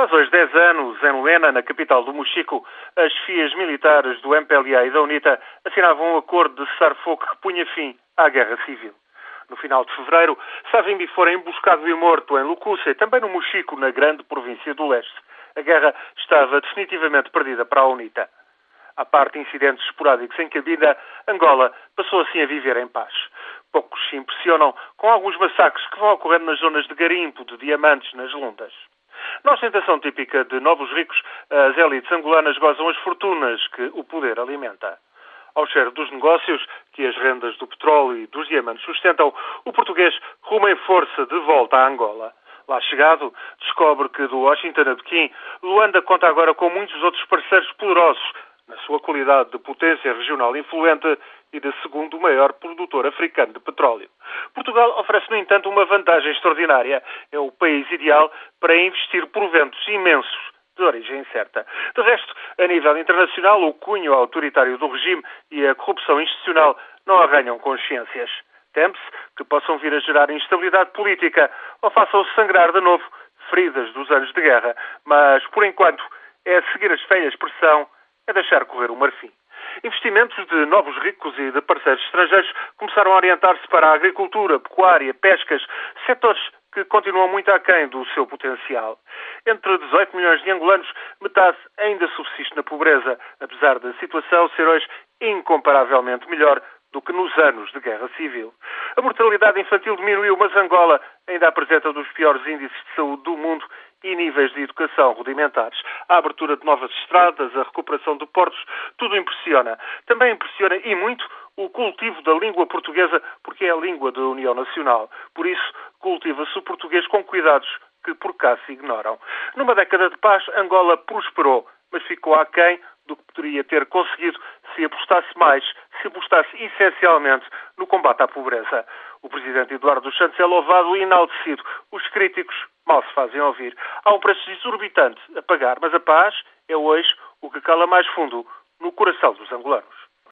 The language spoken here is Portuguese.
Faz hoje 10 anos, em Luena, na capital do Mochico, as FIAs militares do MPLA e da UNITA assinavam um acordo de cessar-fogo que punha fim à guerra civil. No final de fevereiro, Savimbi fora emboscado e morto em Lucúcia, também no Mochico, na grande província do leste. A guerra estava definitivamente perdida para a UNITA. À parte incidentes esporádicos em cabida, Angola passou assim a viver em paz. Poucos se impressionam com alguns massacres que vão ocorrendo nas zonas de garimpo de diamantes nas lundas. Na ostentação típica de novos ricos, as élites angolanas gozam as fortunas que o poder alimenta. Ao cheiro dos negócios que as rendas do petróleo e dos diamantes sustentam, o português ruma em força de volta à Angola. Lá chegado, descobre que do Washington a Pequim, Luanda conta agora com muitos outros parceiros poderosos na sua qualidade de potência regional influente e de segundo maior produtor africano de petróleo. Portugal oferece, no entanto, uma vantagem extraordinária. É o país ideal para investir proventos imensos de origem incerta. De resto, a nível internacional, o cunho autoritário do regime e a corrupção institucional não arranham consciências. Teme-se que possam vir a gerar instabilidade política ou façam sangrar de novo feridas dos anos de guerra. Mas, por enquanto, é seguir as feias pressão é deixar correr o marfim. Investimentos de novos ricos e de parceiros estrangeiros começaram a orientar-se para a agricultura, pecuária, pescas, setores que continuam muito aquém do seu potencial. Entre 18 milhões de angolanos, metade ainda subsiste na pobreza, apesar da situação ser hoje incomparavelmente melhor do que nos anos de guerra civil. A mortalidade infantil diminuiu, mas Angola ainda apresenta um dos piores índices de saúde do mundo e níveis de educação rudimentares. A abertura de novas estradas, a recuperação de portos, tudo impressiona. Também impressiona e muito o cultivo da língua portuguesa, porque é a língua da União Nacional. Por isso, cultiva-se o português com cuidados que por cá se ignoram. Numa década de paz, Angola prosperou, mas ficou aquém do que poderia ter conseguido se apostasse mais, se apostasse essencialmente no combate à pobreza. O presidente Eduardo dos Santos é louvado e enaltecido. Os críticos mal se fazem ouvir. Há um preço exorbitante a pagar, mas a paz é hoje o que cala mais fundo no coração dos angolanos.